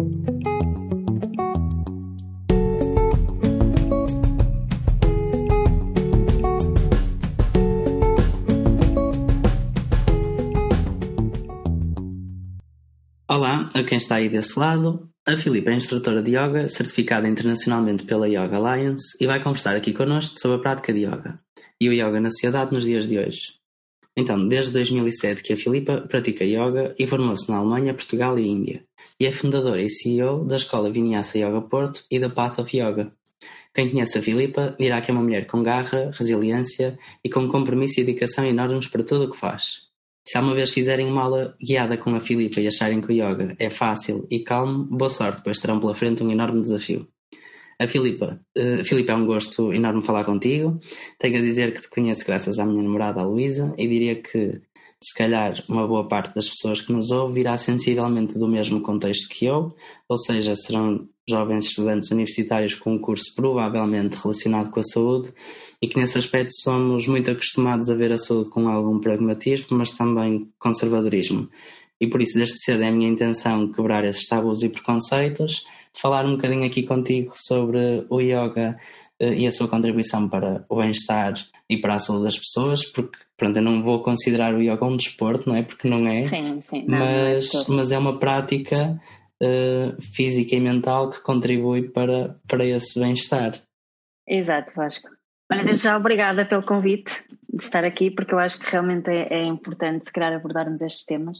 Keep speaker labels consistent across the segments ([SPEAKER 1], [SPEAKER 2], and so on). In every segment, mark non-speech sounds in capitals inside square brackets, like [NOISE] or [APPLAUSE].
[SPEAKER 1] Olá a quem está aí desse lado. A Filipe é instrutora de yoga, certificada internacionalmente pela Yoga Alliance e vai conversar aqui connosco sobre a prática de yoga e o yoga na sociedade nos dias de hoje. Então, desde 2007 que a Filipa pratica yoga e formou-se na Alemanha, Portugal e Índia, e é fundadora e CEO da Escola Vinyasa Yoga Porto e da Path of Yoga. Quem conhece a Filipa dirá que é uma mulher com garra, resiliência e com compromisso e dedicação enormes para tudo o que faz. Se alguma vez fizerem uma aula guiada com a Filipa e acharem que o yoga é fácil e calmo, boa sorte, pois terão pela frente um enorme desafio. A Filipa, uh, Filipa, é um gosto enorme falar contigo. Tenho a dizer que te conheço graças à minha namorada, a Luísa, e diria que se calhar uma boa parte das pessoas que nos ouvem virá sensivelmente do mesmo contexto que eu, ou seja, serão jovens estudantes universitários com um curso provavelmente relacionado com a saúde e que nesse aspecto somos muito acostumados a ver a saúde com algum pragmatismo, mas também conservadorismo. E por isso, desde cedo, é a minha intenção quebrar esses tabus e preconceitos, falar um bocadinho aqui contigo sobre o yoga e a sua contribuição para o bem-estar e para a saúde das pessoas, porque pronto, eu não vou considerar o yoga um desporto, não é? Porque não é.
[SPEAKER 2] Sim, sim. Não,
[SPEAKER 1] mas,
[SPEAKER 2] não
[SPEAKER 1] é mas é uma prática uh, física e mental que contribui para, para esse bem-estar.
[SPEAKER 2] Exato, Vasco. Olha, desde já obrigada pelo convite de estar aqui, porque eu acho que realmente é, é importante, se calhar, abordarmos estes temas.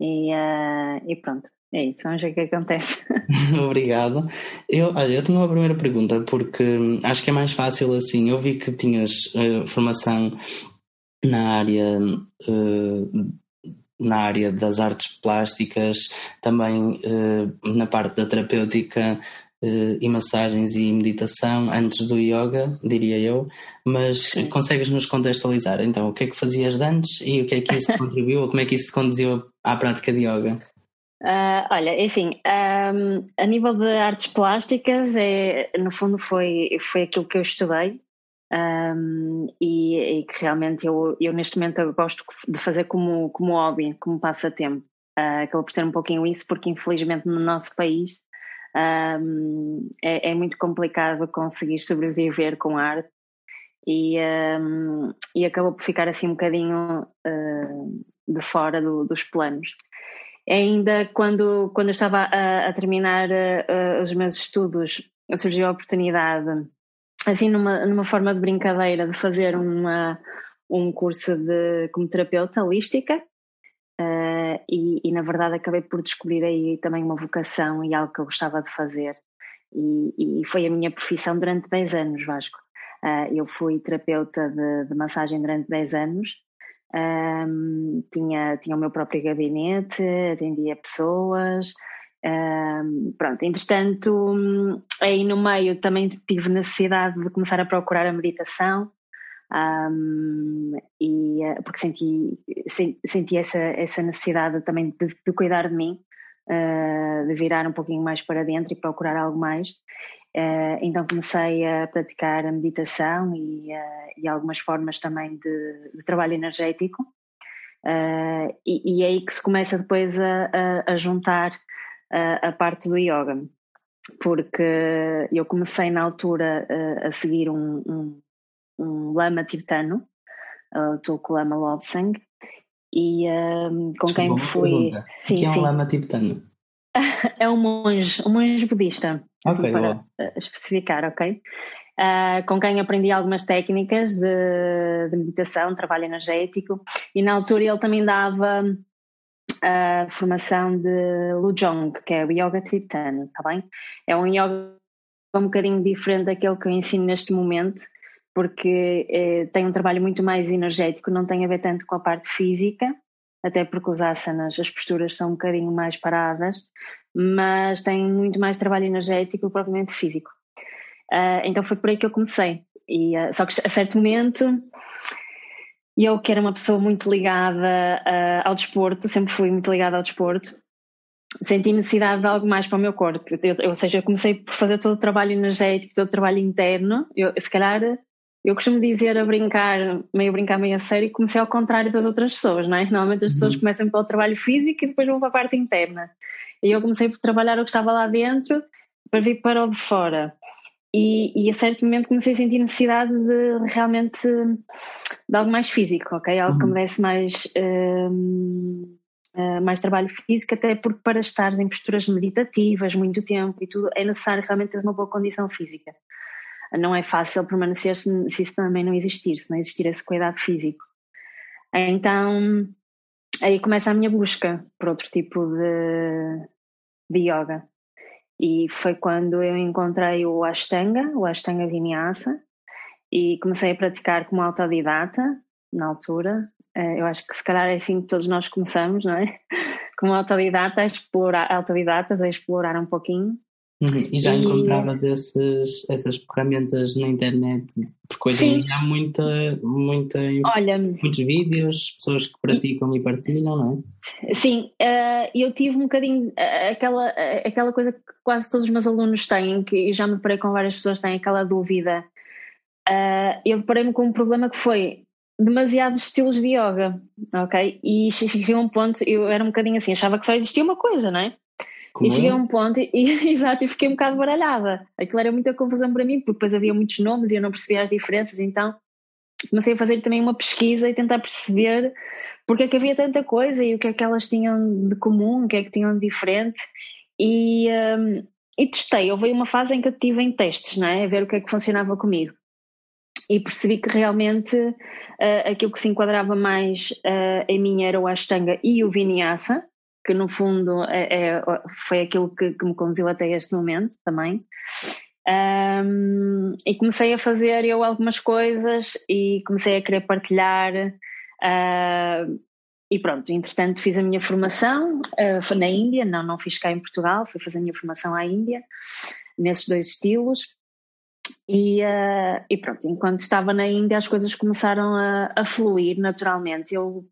[SPEAKER 2] E, uh, e pronto, é isso, vamos ver o que acontece. [LAUGHS]
[SPEAKER 1] Obrigado. Eu, olha, eu tenho uma primeira pergunta, porque acho que é mais fácil assim. Eu vi que tinhas uh, formação na área uh, na área das artes plásticas, também uh, na parte da terapêutica e massagens e meditação antes do yoga, diria eu, mas Sim. consegues nos contextualizar então o que é que fazias antes e o que é que isso [LAUGHS] contribuiu ou como é que isso te conduziu à prática de yoga?
[SPEAKER 2] Uh, olha, é assim, um, a nível de artes plásticas, é, no fundo foi, foi aquilo que eu estudei um, e, e, que realmente eu, eu neste momento eu gosto de fazer como, como hobby, como passatempo. Uh, acaba por ser um pouquinho isso, porque infelizmente no nosso país um, é, é, muito complicado conseguir sobreviver com arte e, um, e acabou por ficar assim um bocadinho uh, de fora do, dos planos. Ainda quando, quando eu estava a, a terminar uh, os meus estudos, surgiu a oportunidade assim numa, numa forma de brincadeira de fazer uma, um curso de, como terapeuta holística uh, e, e, na verdade acabei por descobrir aí também uma vocação e algo que eu gostava de fazer. E, e foi a minha profissão durante 10 anos Vasco. Uh, eu fui terapeuta de, de, massagem durante 10 anos um, tinha, tinha o meu próprio gabinete atendia pessoas um, pronto, entretanto, aí no meio também tive necessidade de começar a procurar a meditação, um, e, eh, porque senti, senti essa, essa necessidade também de, de cuidar de mim, uh, de virar um pouquinho mais para dentro e procurar algo mais. Uh, então comecei a praticar a meditação e, uh, e algumas formas também de, de trabalho energético. E, e, é aí que se começa depois a, a, a juntar a, a parte do yoga, porque eu comecei na altura a, seguir um, um, um, lama tibetano, o Tulku Lama Lobsang, e um, com quem fui.
[SPEAKER 1] Sim, que é um sim. lama tibetano? [LAUGHS]
[SPEAKER 2] é um monge, um monge budista,
[SPEAKER 1] okay,
[SPEAKER 2] para especificar, ok? Uh, com quem aprendi algumas técnicas de, de meditação, trabalho energético, e na altura ele também dava a formação de Lujong, que é o yoga tibetano, está bem? É um yoga um bocadinho diferente daquele que eu ensino neste momento, porque eh, tem um trabalho muito mais energético, não tem a ver tanto com a parte física, até porque os asanas, as posturas são um bocadinho mais paradas, mas tem muito mais trabalho energético propriamente físico. Uh, então foi por aí que eu comecei. E, uh, só que a certo momento eu, que era uma pessoa muito ligada uh, ao desporto, sempre fui muito ligada ao desporto, senti necessidade de algo mais para o meu corpo. Eu, ou seja, eu comecei por fazer todo o trabalho energético, todo o trabalho interno. Eu, se calhar eu costumo dizer a brincar, meio a brincar, meio a sério, comecei ao contrário das outras pessoas, não é? Normalmente as pessoas uhum. começam pelo trabalho físico e depois vão para a parte interna. E eu comecei por trabalhar o que estava lá dentro para vir para o de fora. E, e a certo momento comecei a sentir necessidade de realmente de algo mais físico, ok? Algo uhum. que me desse mais, uh, mais trabalho físico, até porque para estar em posturas meditativas muito tempo e tudo, é necessário realmente ter uma boa condição física. Não é fácil permanecer se, se isso também não existir, se não existir esse cuidado físico. Então, aí começa a minha busca por outro tipo de, de yoga. E foi quando eu encontrei o Ashtanga, o Ashtanga Vinyasa, e comecei a praticar como autodidata na altura. Eh, eu acho que se calhar é assim que todos nós começamos, não é? [LAUGHS] Como autodidata, a explorar, autodidatas a explorar um pouquinho.
[SPEAKER 1] Uhum. E já e... encontravas esses, essas ferramentas na internet? Porque hoje em dia há muita, muita, Olha, muitos vídeos, pessoas que praticam e, e partilham, não
[SPEAKER 2] é? Sim, uh, eu tive um bocadinho uh, aquela, uh, aquela coisa que quase todos os meus alunos têm, que já me deparei com várias pessoas têm aquela dúvida. eu deparei-me com um problema que foi demasiados estilos de yoga, ok? E [LAUGHS] cheguei a um ponto, eu era um bocadinho assim, achava que só existia uma coisa, não é? Como e cheguei a um ponto, [LAUGHS] e, exato, e fiquei um bocado baralhada. Aquilo era muita confusão para mim, porque depois havia muitos nomes e eu não percebia as diferenças, então comecei a fazer também uma pesquisa e tentar perceber porque é que havia tanta coisa e o que é que elas tinham de comum, o que é que tinham de diferente. E, um, e testei. Houve uma fase em que eu estive em testes, não é? A ver o que é que funcionava comigo. E percebi que realmente uh, aquilo que se enquadrava mais uh, em mim era o Ashtanga e o Vinyasa, que no fundo é, é, foi aquilo que, que, me conduziu até este momento também. Um, e comecei a fazer eu algumas coisas e comecei a querer partilhar. Uh, e pronto, entretanto fiz a minha formação uh, na Índia, não, não fiz cá em Portugal, fui fazer a minha formação à Índia, nesses dois estilos. E, uh, e pronto, enquanto estava na Índia as coisas começaram a, a fluir naturalmente. Eu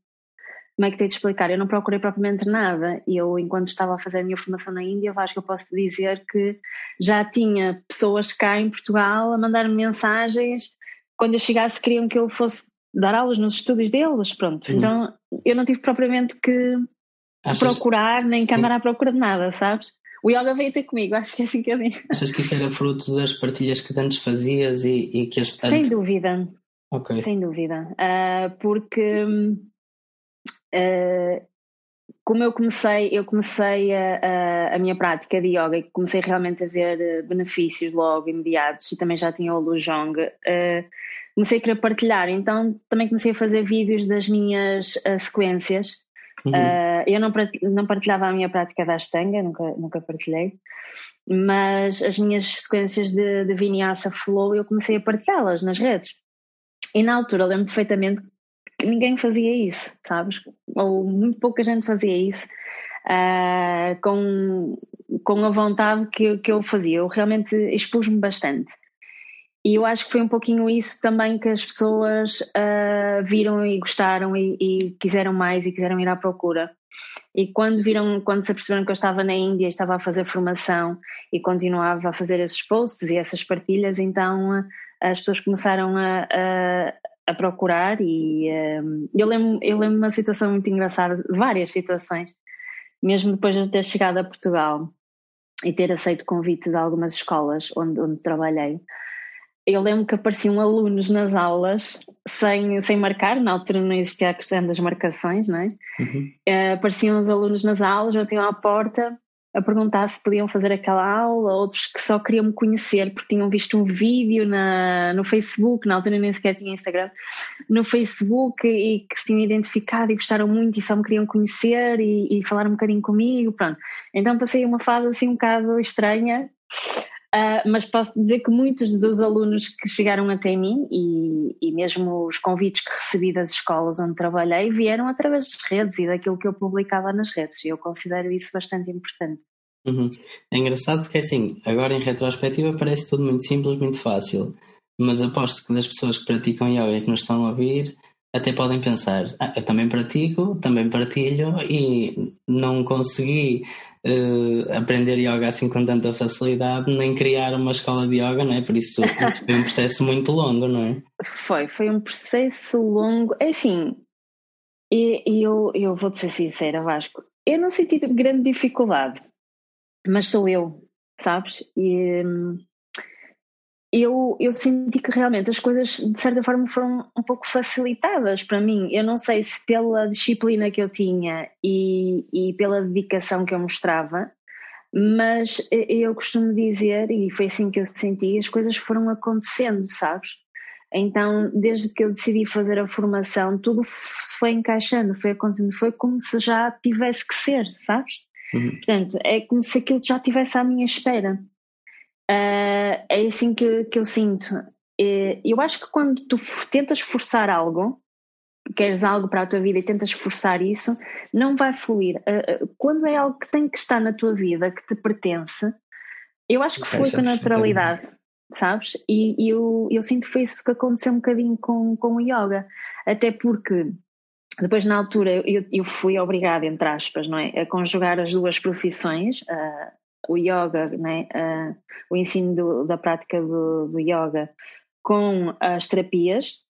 [SPEAKER 2] como é que tenho de explicar? Eu não procurei propriamente nada. Eu, enquanto estava a fazer a minha formação na Índia, eu acho que eu posso dizer que já tinha pessoas cá em Portugal a mandar-me mensagens. Quando eu chegasse, queriam que eu fosse dar aulas nos estúdios deles. Pronto. Uhum. Então, eu não tive propriamente que Achas... procurar, nem andar à procura de nada, sabes? O yoga veio ter comigo, acho que é assim que eu digo.
[SPEAKER 1] Achas que isso era fruto das partilhas que antes fazias e, e que as.
[SPEAKER 2] Sem dúvida. Ok. Sem dúvida. Uh, porque hum, uh, como eu comecei, eu comecei a, a, a, minha prática de yoga e comecei realmente a ver eh, benefícios logo imediatos e também já tinha o Lujong, uh, comecei a querer partilhar, então também comecei a fazer vídeos das minhas uh, sequências. Uhum. Uh, eu não, não partilhava a minha prática da Ashtanga, nunca, nunca partilhei, mas as minhas sequências de, de Vinyasa Flow eu comecei a partilhá-las nas redes. E na altura lembro perfeitamente que ninguém fazia isso, sabes? Ou muito pouca gente fazia isso uh, com, com a vontade que, que eu fazia. Eu realmente expus-me bastante. E eu acho que foi um pouquinho isso também que as pessoas uh, viram e gostaram e, e, quiseram mais e quiseram ir à procura. E quando viram, quando se aperceberam que eu estava na Índia, estava a fazer formação e continuava a fazer esses posts e essas partilhas, então as pessoas começaram a, a, a procurar e um, eu lembro eu lembro uma situação muito engraçada, várias situações, mesmo depois de ter chegado a Portugal e ter aceito o convite de algumas escolas onde, onde trabalhei. Eu lembro que apareciam alunos nas aulas sem, sem marcar, na altura não existia a questão das marcações, não é? Uhum. Uh, apareciam os alunos nas aulas, batiam à porta a perguntar se podiam fazer aquela aula, outros que só queriam me conhecer porque tinham visto um vídeo na, no Facebook, na altura nem sequer tinha Instagram, no Facebook e que se tinham identificado e gostaram muito e só me queriam conhecer e, e falar um bocadinho comigo, pronto. Então passei uma fase assim um bocado estranha, uh, mas posso dizer que muitos dos alunos que chegaram até mim e, e mesmo os convites que recebi das escolas onde trabalhei vieram através das redes e daquilo que eu publicava nas redes e eu considero isso bastante importante.
[SPEAKER 1] Uhum. É engraçado porque assim, agora em retrospectiva parece tudo muito simples, muito fácil, mas aposto que das pessoas que praticam yoga e que nos estão a ouvir, até podem pensar, ah, eu também pratico, também partilho e não consegui uh, aprender yoga assim com tanta facilidade, nem criar uma escola de yoga, não é? Por isso, [LAUGHS] isso foi um processo muito longo, não é?
[SPEAKER 2] Foi, foi um processo longo. É assim, e, eu, eu vou-te ser sincera, Vasco, eu não senti grande dificuldade, mas sou eu, sabes? E hum, eu, eu senti que realmente as coisas de certa forma foram um pouco facilitadas para mim. Eu não sei se pela disciplina que eu tinha e, e pela dedicação que eu mostrava, mas eu costumo dizer, e foi assim que eu senti, as coisas foram acontecendo, sabes? Então, desde que eu decidi fazer a formação, tudo se foi encaixando, foi acontecendo, foi como se já tivesse que ser, sabes? Uhum. Portanto, é como se aquilo já estivesse à minha espera. Uh, é assim que, que eu sinto. Eu acho que quando tu tentas forçar algo, queres algo para a tua vida e tentas forçar isso, não vai fluir. Uh, quando é algo que tem que estar na tua vida, que te pertence, eu acho que foi com naturalidade, sabes? E, e eu, eu sinto que foi isso que aconteceu um bocadinho com, com o yoga. Até porque depois, na altura, eu, eu fui obrigada, entre aspas, não é, a conjugar as duas profissões, uh, o yoga, né, uh, o ensino do, da prática do, do, yoga com as terapias.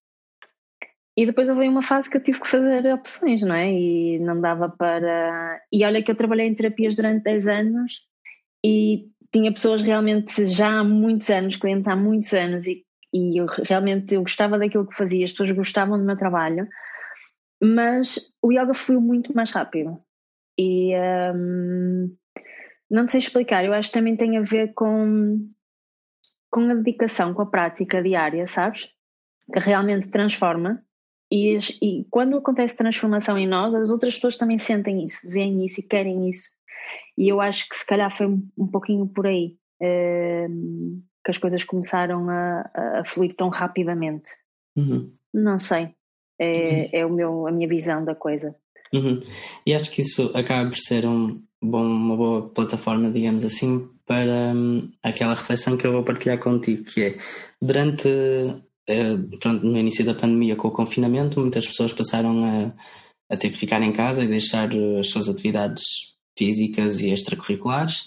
[SPEAKER 2] E depois houve uma fase que eu tive que fazer opções, não é? E não dava para. E olha que eu trabalhei em terapias durante 10 anos e tinha pessoas realmente já há muitos anos, clientes há muitos anos, e, e eu realmente eu gostava daquilo que fazia, as pessoas gostavam do meu trabalho, mas o yoga fluiu muito mais rápido. E. Um, não sei explicar, eu acho que também tem a ver com, com a dedicação, com a prática diária, sabes? Que realmente transforma. E, e quando acontece transformação em nós, as outras pessoas também sentem isso, veem isso e querem isso. E eu acho que se calhar foi um, um pouquinho por aí eh, que as coisas começaram a, a fluir tão rapidamente. Uhum. Não sei. É, uhum. é o meu, a minha visão da coisa.
[SPEAKER 1] Uhum. E acho que isso acaba por ser um, bom, uma boa plataforma, digamos assim, para hum, aquela reflexão que eu vou partilhar contigo, que é durante uh, pronto, no início da pandemia com o confinamento, muitas pessoas passaram a, a ter que ficar em casa e deixar as suas atividades físicas e extracurriculares.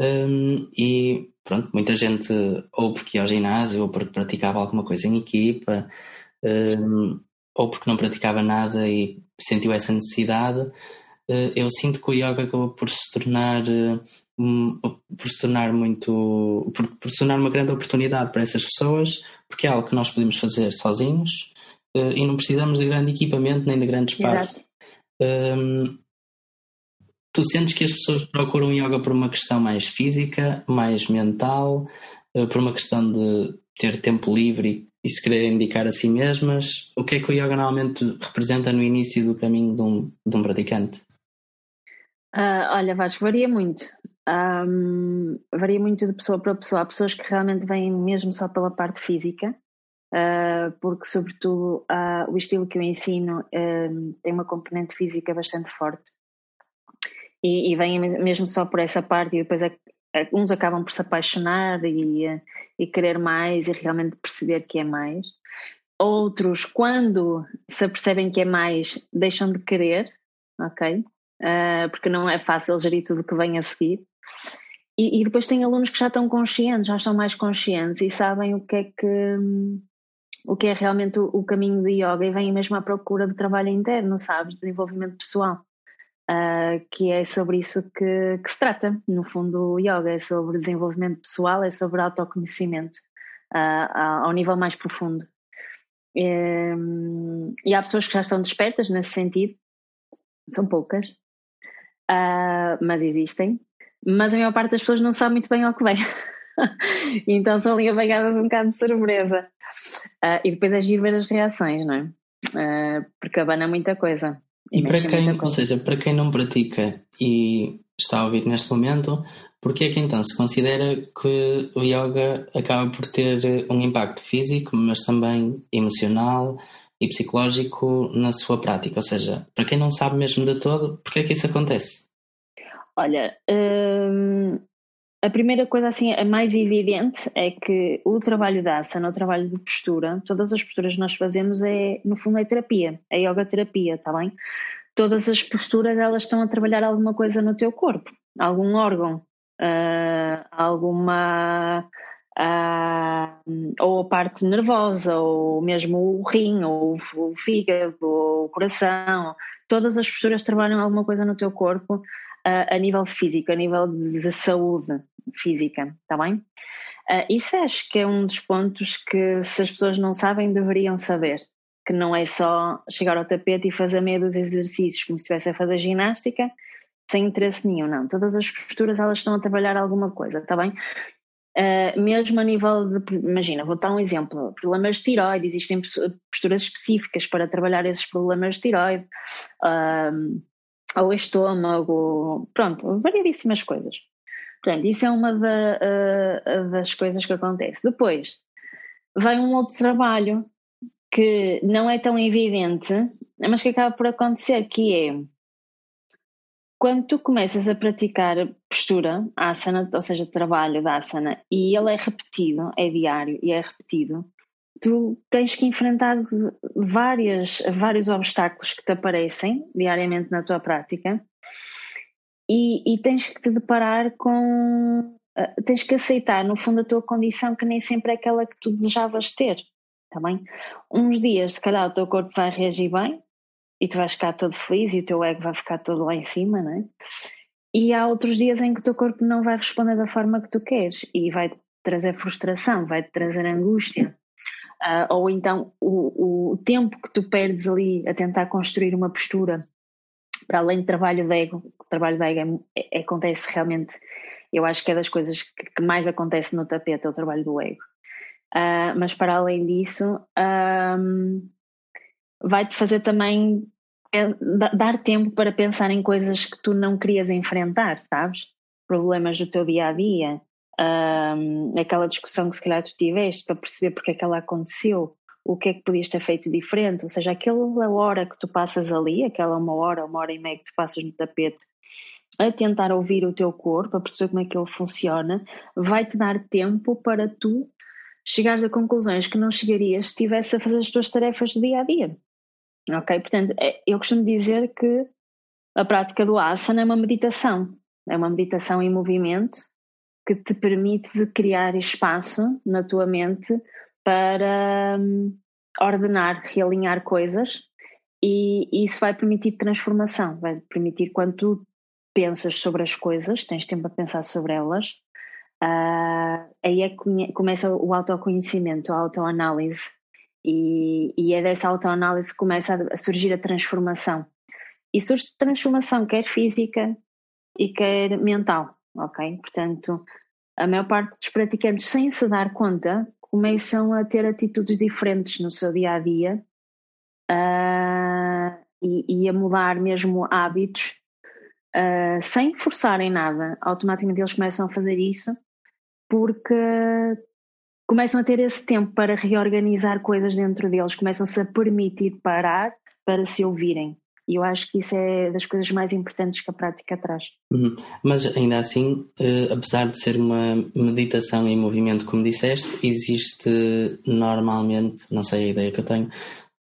[SPEAKER 1] Um, e pronto, muita gente ou porque ia ao ginásio ou porque praticava alguma coisa em equipa um, ou porque não praticava nada e sentiu essa necessidade eh, eu sinto que o yoga acabou por se tornar eh, por se tornar muito por, por se tornar uma grande oportunidade para essas pessoas porque é algo que nós podemos fazer sozinhos eh, e não precisamos de grande equipamento nem de grande espaço. Um, tu sentes que as pessoas procuram yoga por uma questão mais física mais mental por uma questão de ter tempo livre e se quererem indicar a si mesmas o que é que o yoga normalmente representa no início do caminho de um, de um praticante
[SPEAKER 2] Uh, olha, Vasco, varia muito. Um, varia muito de pessoa para pessoa. Há pessoas que realmente vêm mesmo só pela parte física, uh, porque, sobretudo, uh, o estilo que eu ensino tem uma componente física bastante forte. E, e vêm mesmo só por essa parte, e depois é, uns acabam por se apaixonar e, e querer mais e realmente perceber que é mais. Outros, quando se apercebem que é mais, deixam de querer, ok? uh, porque não é fácil gerir tudo que vem a seguir. E, e, depois tem alunos que já estão conscientes, já estão mais conscientes e sabem o que é que o que é realmente o, o caminho de yoga e vêm mesmo à procura de trabalho interno, sabes, desenvolvimento pessoal. Uh, que é sobre isso que, que, se trata. No fundo, o yoga é sobre desenvolvimento pessoal, é sobre autoconhecimento uh, ao nível mais profundo. E, e, há pessoas que já estão despertas nesse sentido, são poucas, uh, mas existem. Mas a maior parte das pessoas não sabe muito bem ao que vem. [LAUGHS] então são ali apanhadas um bocado de surpresa. Uh, e depois agir ver as reações, não é? Uh, porque abana muita coisa.
[SPEAKER 1] E para quem, ou seja, para quem não pratica e está a ouvir neste momento, porque é que então se considera que o yoga acaba por ter um impacto físico, mas também emocional, e psicológico na sua prática? Ou seja, para quem não sabe mesmo de todo, porquê é que isso acontece?
[SPEAKER 2] Olha, hum, a primeira coisa assim, a mais evidente é que o trabalho da asana, o trabalho de postura, todas as posturas que nós fazemos é, no fundo, é terapia, é yoga terapia, está bem? Todas as posturas elas estão a trabalhar alguma coisa no teu corpo, algum órgão, uh, alguma uh, ou a parte nervosa, ou mesmo o rim, ou o fígado, ou o coração. Todas as posturas trabalham alguma coisa no teu corpo a nível físico, a nível de, de saúde física, está bem? Uh, isso acho que é um dos pontos que, se as pessoas não sabem, deveriam saber. Que não é só chegar ao tapete e fazer meio dos exercícios como se estivesse a fazer ginástica, sem interesse nenhum, não. Todas as posturas elas estão a trabalhar alguma coisa, está bem? Uh, mesmo a nível de, imagina, vou dar um exemplo, problemas de tiroide, existem posturas específicas para trabalhar esses problemas de tiroide. Uh, ao estômago, pronto, variedíssimas coisas. Portanto, isso é uma da, uh, das coisas que acontece. Depois, vem um outro trabalho que não é tão evidente, mas que acaba por acontecer, que é quando tu começas a praticar postura, asana, ou seja, trabalho da asana, e ele é repetido, é diário e é repetido, tu tens que enfrentar várias, vários obstáculos que te aparecem diariamente na tua prática e, e tens que te deparar com. Uh, tens que aceitar, no fundo, a tua condição que nem sempre é aquela que tu desejavas ter. Tá bem? Uns dias, se calhar, o teu corpo vai reagir bem e tu vais ficar todo feliz e o teu ego vai ficar todo lá em cima, não é? E há outros dias em que o teu corpo não vai responder da forma que tu queres e vai trazer frustração, vai trazer angústia. Uh, ou então o, o tempo que tu perdes ali a tentar construir uma postura para além do trabalho de ego, o trabalho de ego é, é, acontece realmente, eu acho que é das coisas que, que, mais acontece no tapete, é o trabalho do ego. Uh, mas para além disso, um, vai-te fazer também é, dar tempo para pensar em coisas que tu não querias enfrentar, sabes? Problemas do teu dia a dia, um, aquela discussão que se calhar tu tiveste para perceber porque é que ela aconteceu, o que é que podias ter feito diferente, ou seja, aquela hora que tu passas ali, aquela uma hora, uma hora e meia que tu passas no tapete, a tentar ouvir o teu corpo, a perceber como é que ele funciona, vai-te dar tempo para tu chegares a conclusões que não chegarias se estivesse a fazer as tuas tarefas do dia a dia. Ok? Portanto, é, eu costumo dizer que a prática do asana é uma meditação, é uma meditação em movimento que te permite criar espaço na tua mente para hum, ordenar, realinhar coisas. E, isso vai permitir transformação, vai permitir quando tu pensas sobre as coisas, tens tempo a pensar sobre elas, uh, aí é que começa o autoconhecimento, a autoanálise. E, e é dessa autoanálise que começa a surgir a transformação. E surge transformação quer física e quer mental ok? Portanto, a maior parte dos praticantes, sem se dar conta, começam a ter atitudes diferentes no seu dia a dia uh, e, e, a mudar mesmo hábitos uh, sem forçarem nada. Automaticamente eles começam a fazer isso porque começam a ter esse tempo para reorganizar coisas dentro deles, começam-se a permitir parar para se ouvirem. E eu acho que isso é das coisas mais importantes que a prática traz.
[SPEAKER 1] Uhum. Mas ainda assim, eh, apesar de ser uma meditação em movimento, como disseste, existe normalmente, não sei a ideia que eu tenho,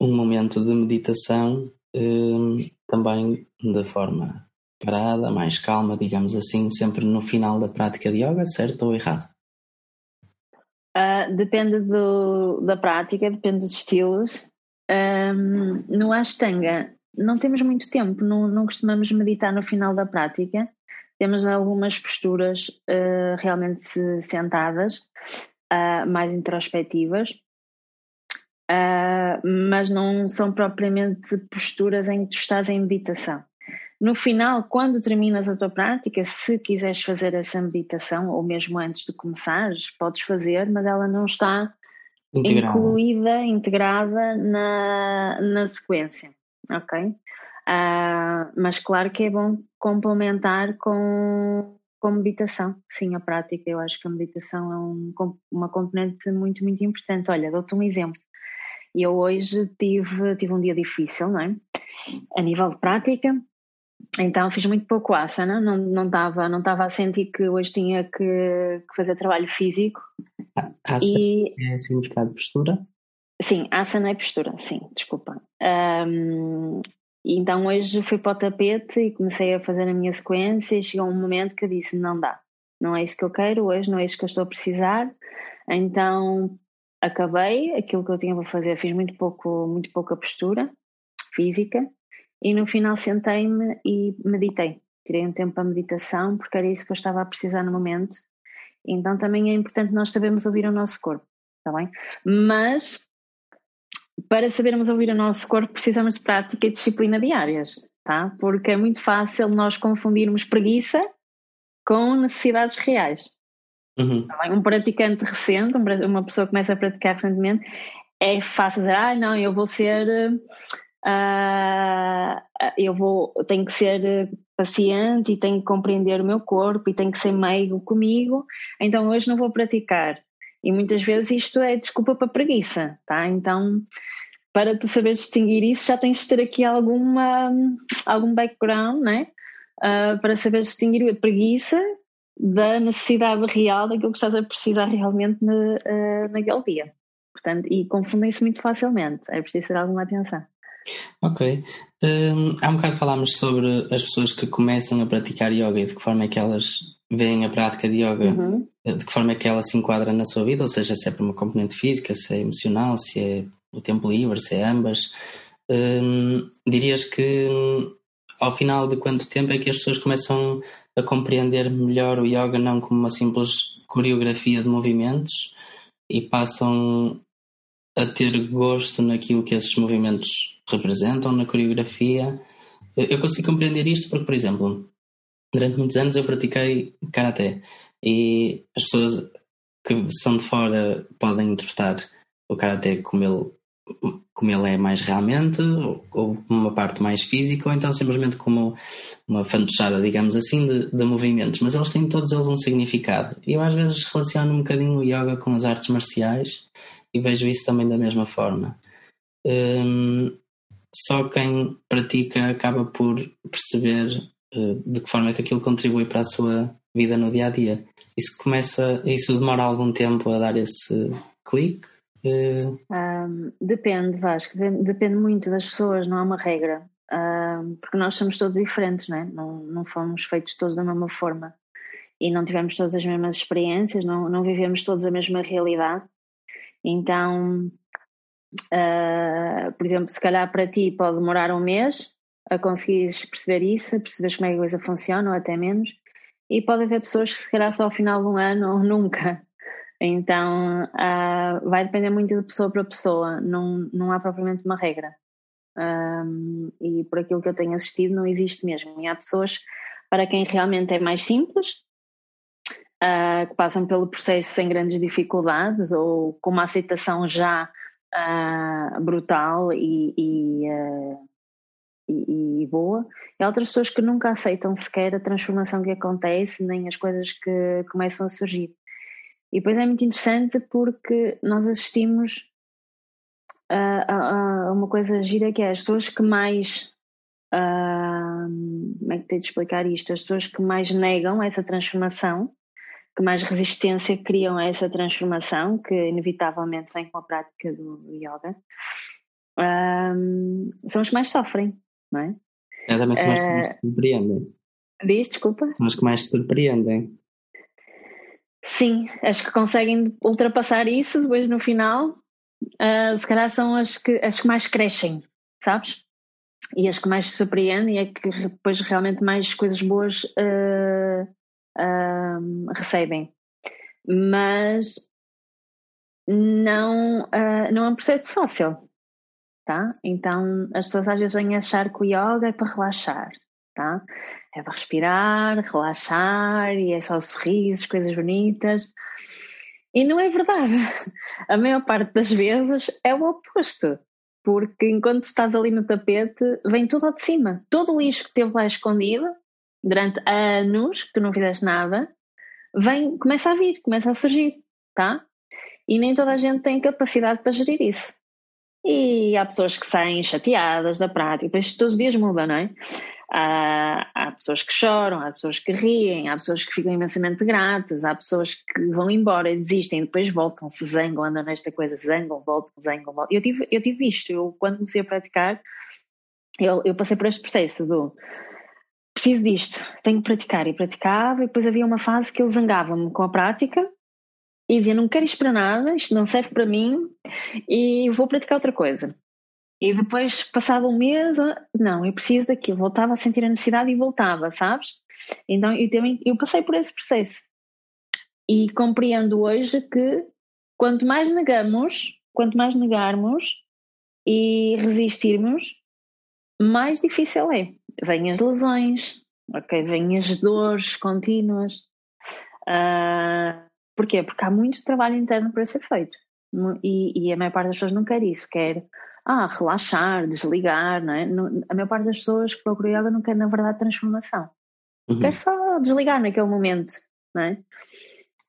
[SPEAKER 1] um momento de meditação eh, também de forma parada, mais calma, digamos assim, sempre no final da prática de yoga, certo ou errado?
[SPEAKER 2] Uh, depende do, da prática, depende dos estilos. Um, no Ashtanga, não temos muito tempo, não, não costumamos meditar no final da prática. Temos algumas posturas uh, realmente sentadas, uh, mais introspectivas, uh, mas não são propriamente posturas em que tu estás em meditação. No final, quando terminas a tua prática, se quiseres fazer essa meditação, ou mesmo antes de começares, podes fazer, mas ela não está integrada. incluída, integrada na, na sequência ok? Uh, mas claro que é bom complementar com, com meditação. Sim, a prática, eu acho que a meditação é um, uma componente muito, muito importante. Olha, dou-te um exemplo. Eu hoje tive, tive um dia difícil, não é? A nível de prática, então fiz muito pouco asana, não não estava não estava a sentir que hoje tinha que, que fazer trabalho físico.
[SPEAKER 1] Asana e, é significado de postura?
[SPEAKER 2] Sim, asana é postura, sim, desculpa. Um, então hoje fui para o tapete e comecei a fazer a minha sequência e chegou um momento que eu disse, não dá, não é isto que eu quero hoje, não é isto que eu estou a precisar. Então acabei aquilo que eu tinha para fazer, fiz muito pouco, muito pouca postura física e no final sentei-me e meditei. Tirei um tempo para meditação porque era isso que eu estava a precisar no momento. Então também é importante nós sabermos ouvir o nosso corpo, está bem? Mas para sabermos ouvir o nosso corpo precisamos de prática e disciplina diárias, tá? Porque é muito fácil nós confundirmos preguiça com necessidades reais. Uhum. Tá um praticante recente, uma pessoa que começa a praticar recentemente, é fácil dizer, ah, não, eu vou ser uh, eu vou, tenho que ser paciente e tenho que compreender o meu corpo e tenho que ser meigo comigo, então hoje não vou praticar. E muitas vezes isto é desculpa para preguiça, tá? Então, para tu saberes distinguir isso, já tens de ter aqui alguma, algum background, né? Uh, para saber distinguir a preguiça da necessidade real daquilo que estás a precisar realmente na, uh, naquele dia. Portanto, e confundem-se muito facilmente, é preciso ter alguma atenção.
[SPEAKER 1] Ok. Um, há um bocado falámos sobre as pessoas que começam a praticar yoga e de que forma é que elas veem a prática de yoga, uhum. de que forma é que ela se enquadra na sua vida, ou seja, se é por uma componente física, se é emocional, se é o tempo livre, se é ambas. Um, dirias que ao final de quanto tempo é que as pessoas começam a compreender melhor o yoga não como uma simples coreografia de movimentos e passam a ter gosto naquilo que esses movimentos representam, na coreografia. Eu consigo compreender isto porque, por exemplo, durante muitos anos eu pratiquei karaté e as pessoas que são de fora podem interpretar o karaté como ele como ele é mais realmente, ou uma parte mais física, ou então simplesmente como uma fantochada, digamos assim, de, de, movimentos. Mas eles têm todos eles um significado. E eu às vezes relaciono um bocadinho o yoga com as artes marciais e vejo isso também da mesma forma. Um, só quem pratica acaba por perceber de que forma é que aquilo contribui para a sua vida no dia a dia. Isso começa, isso demora algum tempo a dar esse clique?
[SPEAKER 2] Um, depende, Vasco, depende muito das pessoas, não há uma regra. Um, porque nós somos todos diferentes, não, é? não, não fomos feitos todos da mesma forma e não tivemos todas as mesmas experiências, não, não vivemos todos a mesma realidade. Então, uh, por exemplo, se calhar para ti pode demorar um mês a conseguires perceber isso, perceberes como é que a coisa funciona, ou até menos, e pode haver pessoas que se calhar só ao final de um ano ou [LAUGHS] nunca. Então, uh, vai depender muito de pessoa para pessoa, não, não há propriamente uma regra. Um, e por aquilo que eu tenho assistido, não existe mesmo. E há pessoas para quem realmente é mais simples, uh, que passam pelo processo sem grandes dificuldades ou com uma aceitação já uh, brutal e, e, uh, e, e, boa, e há outras pessoas que nunca aceitam sequer a transformação que acontece, nem as coisas que começam a surgir. E depois é muito interessante porque nós assistimos a, a, a uma coisa gira que é as pessoas que mais Uh, como é que tenho de explicar isto? As pessoas que mais negam essa transformação que mais resistência criam a essa transformação, que inevitavelmente vem com a prática do yoga, um, são os que mais sofrem, não é?
[SPEAKER 1] É também são os que mais se surpreendem.
[SPEAKER 2] Diz, desculpa?
[SPEAKER 1] São os que mais se surpreendem.
[SPEAKER 2] Sim, as que conseguem ultrapassar isso depois no final, uh, se calhar são as que, as que mais crescem, sabes? E as que mais se surpreendem é que depois realmente mais coisas boas uh, uh, recebem. Mas não, não é um processo fácil, tá? Então as pessoas às vezes vêm achar que o yoga é para relaxar, tá? É para respirar, relaxar e é só sorrisos, coisas bonitas. E não é verdade. [LAUGHS] A maior parte das vezes é o oposto. Porque enquanto estás ali no tapete, vem tudo ao de cima. Todo o lixo que teve lá escondido durante anos que tu não fizeste nada, vem, começa a vir, começa a surgir, tá? E nem toda a gente tem capacidade para gerir isso. E há pessoas que saem chateadas da prática, depois todos os dias muda, não é? Há, há pessoas que choram, há pessoas que riem, há pessoas que ficam imensamente gratas, há pessoas que vão embora e desistem, depois voltam, se zangam, andam nesta coisa, zangam, voltam, zangam, voltam. Eu tive, eu tive isto, eu quando comecei a praticar, eu, eu passei por este processo do preciso disto, tenho que praticar, e praticava, e depois havia uma fase que eu zangava-me com a prática e dizia: Não quero isto para nada, isto não serve para mim e vou praticar outra coisa. E depois, passado um mês, não, eu preciso daquilo, voltava a sentir a necessidade e voltava, sabes? Então eu, também, eu passei por esse processo e compreendo hoje que quanto mais negamos, quanto mais negarmos e resistirmos, mais difícil é. Vêm as lesões, ok? Vêm as dores contínuas. Uh, Porquê? Porque há muito trabalho interno para ser feito. E, e, a maior parte das pessoas não quer isso, quer ah, relaxar, desligar, não é? a maior parte das pessoas que procuram yoga não quer, na verdade, transformação. Uhum. Quer só desligar naquele momento, não é?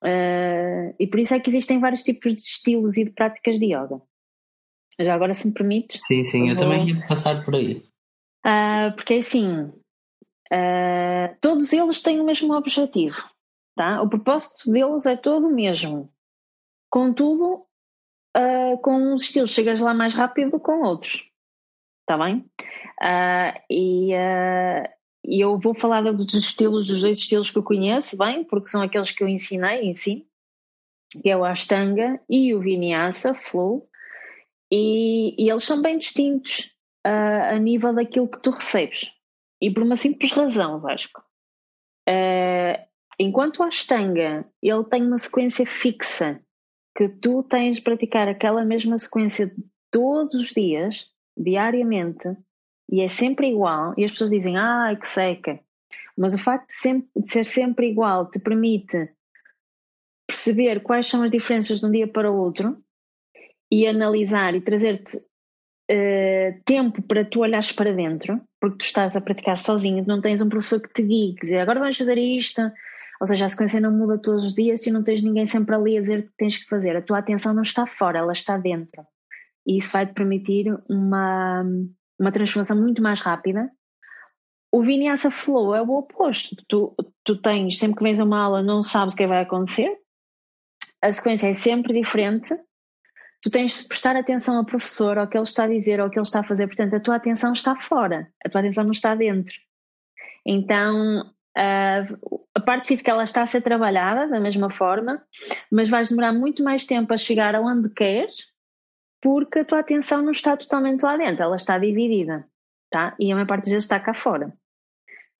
[SPEAKER 2] Uh, e por isso é que existem vários tipos de estilos e de práticas de yoga. Já agora, se me permites.
[SPEAKER 1] Sim, sim, eu, eu também ia passar por aí.
[SPEAKER 2] Uh, porque é assim, uh, todos eles têm o mesmo objetivo, Tá? O propósito deles é todo o mesmo. Contudo, uh, com uns estilos chegas lá mais rápido do que com outros. Está bem? Uh, e uh, eu vou falar dos estilos, dos dois estilos que eu conheço bem, porque são aqueles que eu ensinei em si, que é o Ashtanga e o Vinyasa Flow, e, e eles são bem distintos a nível daquilo que tu recebes. E por uma simples razão, Vasco. Uh, Enquanto o Ashtanga ele tem uma sequência fixa que tu tens de praticar aquela mesma sequência todos os dias, diariamente, e é sempre igual, e as pessoas dizem, ah, que seca. Mas o facto de, sempre, de ser sempre igual te permite perceber quais são as diferenças de um dia para o outro e analisar e trazer-te uh, tempo para tu olhares para dentro, porque tu estás a praticar sozinho, não tens um professor que te guie, dizer, agora vamos fazer isto, ou seja, a sequência não muda todos os dias e não tens ninguém sempre ali a dizer o que tens que fazer. A tua atenção não está fora, ela está dentro. E isso vai te permitir uma, uma transformação muito mais rápida. O Vinyasa Flow é o oposto. Tu, tu tens, sempre que vens a uma aula, não sabes o que vai acontecer. A sequência é sempre diferente. Tu tens de prestar atenção ao professor, ao que ele está a dizer, ao que ele está a fazer. Portanto, a tua atenção está fora, a tua atenção não está dentro. Então, Uh, a parte física ela está a ser trabalhada da mesma forma, mas vais demorar muito mais tempo a chegar aonde queres, porque a tua atenção não está totalmente lá dentro, ela está dividida, tá? E a maior parte das vezes está cá fora.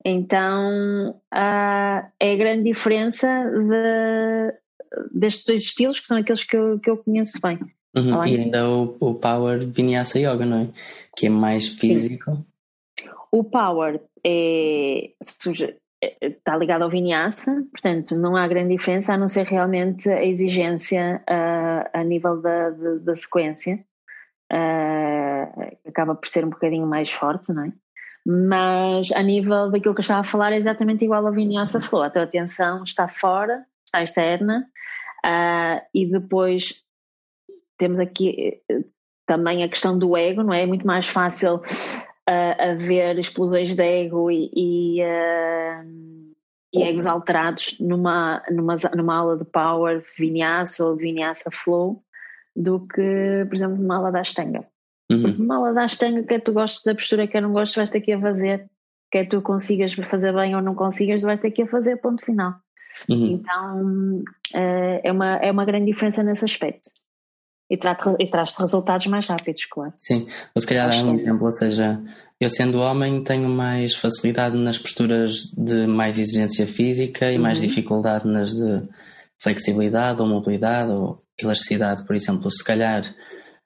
[SPEAKER 2] Então uh, é a grande diferença de, destes dois estilos, que são aqueles que eu, que eu conheço bem.
[SPEAKER 1] Uhum. E ainda o, o Power Vinyasa Yoga, não é? Que é mais físico. Sim.
[SPEAKER 2] O Power é está ligado ao vinyasa, portanto não há grande diferença a não ser realmente a exigência uh, a nível da, da, da sequência uh, acaba por ser um bocadinho mais forte, não é? Mas a nível daquilo que eu estava a falar é exatamente igual ao vinyasa flow, a tua atenção está fora, está externa uh, e depois temos aqui eh, também a questão do ego, não é? É muito mais fácil a haver explosões de ego e, e, uh, e egos alterados numa, numa, numa aula de Power Vinyasa ou Vinyasa Flow do que, por exemplo, numa aula da Ashtanga. Uhum. Porque numa aula da Ashtanga, quer tu gostes da postura, quer não gostes, vais ter que a fazer. Quer tu consigas fazer bem ou não consigas, vais ter que a fazer, ponto final. Uhum. Então, uh, é, uma, é uma grande diferença nesse aspecto e, e traz resultados mais rápidos, claro.
[SPEAKER 1] Sim, ou se calhar dar um exemplo, ou seja, eu sendo homem tenho mais facilidade nas posturas de mais exigência física e uhum. mais dificuldade nas de flexibilidade ou mobilidade ou elasticidade, por exemplo, se calhar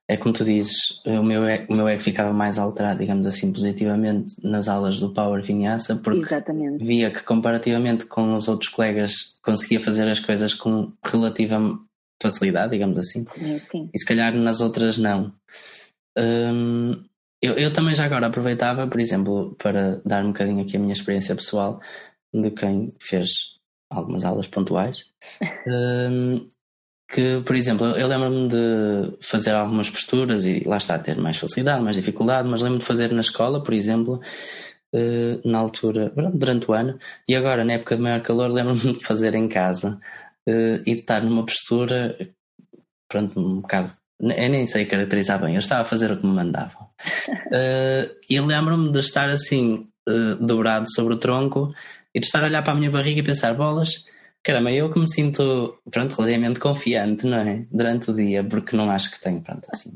[SPEAKER 1] é como tu dizes, o meu, o meu ego ficava mais alterado, digamos assim, positivamente nas aulas do Power Vinyasa, porque Exatamente. via que comparativamente com os outros colegas conseguia fazer as coisas com relativa facilidade, digamos assim.
[SPEAKER 2] Sim, sim.
[SPEAKER 1] E se calhar nas outras não. Hum, eu, eu também já agora aproveitava, por exemplo, para dar um bocadinho aqui a minha experiência pessoal de quem fez algumas aulas pontuais. [LAUGHS] hum, que, por exemplo, eu lembro-me de fazer algumas posturas e lá está, ter mais facilidade, mais dificuldade, mas lembro-me de fazer na escola, por exemplo, uh, na altura, durante o ano, e agora, na época de maior calor, lembro-me de fazer em casa uh, e de estar numa postura, pronto, um bocado. Eu nem sei caracterizar bem, eu estava a fazer o que me mandavam. Uh, [LAUGHS] e lembro-me de estar assim, dobrado sobre o tronco e de estar a olhar para a minha barriga e pensar: bolas, Caramba, eu que me sinto, pronto, relativamente confiante, não é? Durante o dia, porque não acho que tenho, pronto, assim,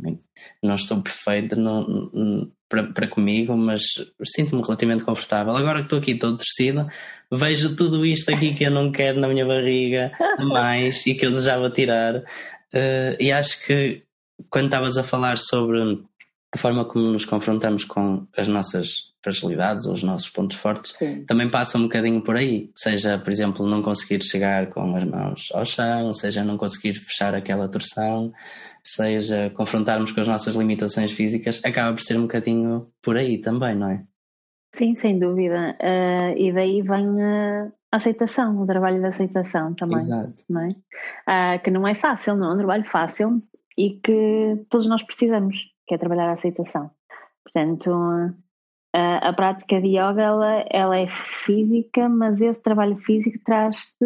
[SPEAKER 1] não estou perfeito não, não, para, para comigo, mas sinto-me relativamente confortável. Agora que estou aqui todo tecido, vejo tudo isto aqui que eu não quero na minha barriga [LAUGHS] mais e que eu desejava tirar. Uh, e acho que quando estavas a falar sobre a forma como nos confrontamos com as nossas fragilidades ou os nossos pontos fortes Sim. também passa um bocadinho por aí. Seja, por exemplo, não conseguir chegar com as mãos ao chão, seja não conseguir fechar aquela torção, seja confrontarmos com as nossas limitações físicas, acaba por ser um bocadinho por aí também, não é?
[SPEAKER 2] Sim, sem dúvida. Uh, e daí vem a aceitação, o trabalho de aceitação também. Exato. Não é? Uh, que não é fácil, não é um trabalho fácil e que todos nós precisamos, que é trabalhar a aceitação. Portanto, a, a prática de yoga ela, ela é física, mas esse trabalho físico traz-te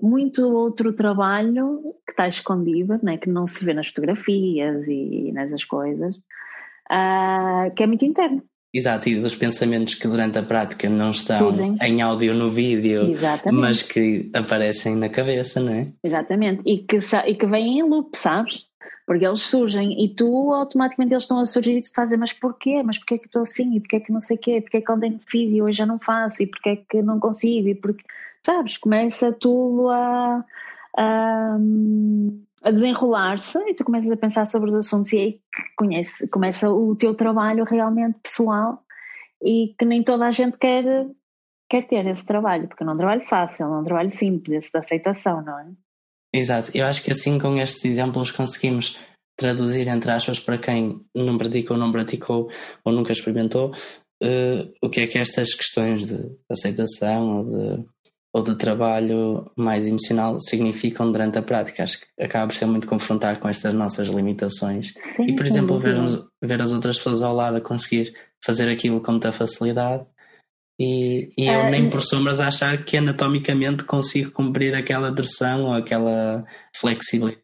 [SPEAKER 2] muito outro trabalho que está escondido, né, que não se vê nas fotografias e nessas coisas, uh, que é muito interno.
[SPEAKER 1] Exato, e dos pensamentos que durante a prática não estão em áudio no vídeo, Exatamente. mas que aparecem na cabeça, não é?
[SPEAKER 2] Exatamente, e que, e que vêm em loop, sabes? Porque eles surgem e tu automaticamente eles estão a surgir e tu estás a dizer, mas porquê? Mas porquê que estou assim? E porquê que não sei o quê? Porquê que ontem fiz e hoje já não faço? E porquê que não consigo? E porque, sabes, começa tudo a, a, a desenrolar-se e tu começas a pensar sobre os assuntos e aí conhece, começa o teu trabalho realmente pessoal e que nem toda a gente quer, quer ter esse trabalho, porque não é um trabalho fácil, não é um trabalho simples, esse de aceitação, não é?
[SPEAKER 1] Exato, eu acho que assim com estes exemplos conseguimos traduzir entre aspas para quem não pratica ou não praticou ou nunca experimentou uh, o que é que estas questões de aceitação ou de, ou de trabalho mais emocional significam durante a prática. Acho que acaba por ser muito confrontar com estas nossas limitações Sim, e, por exemplo, ver, ver as outras pessoas ao lado a conseguir fazer aquilo com muita facilidade e, e eu nem por sombras achar que anatomicamente consigo cumprir aquela direção ou aquela flexibilidade.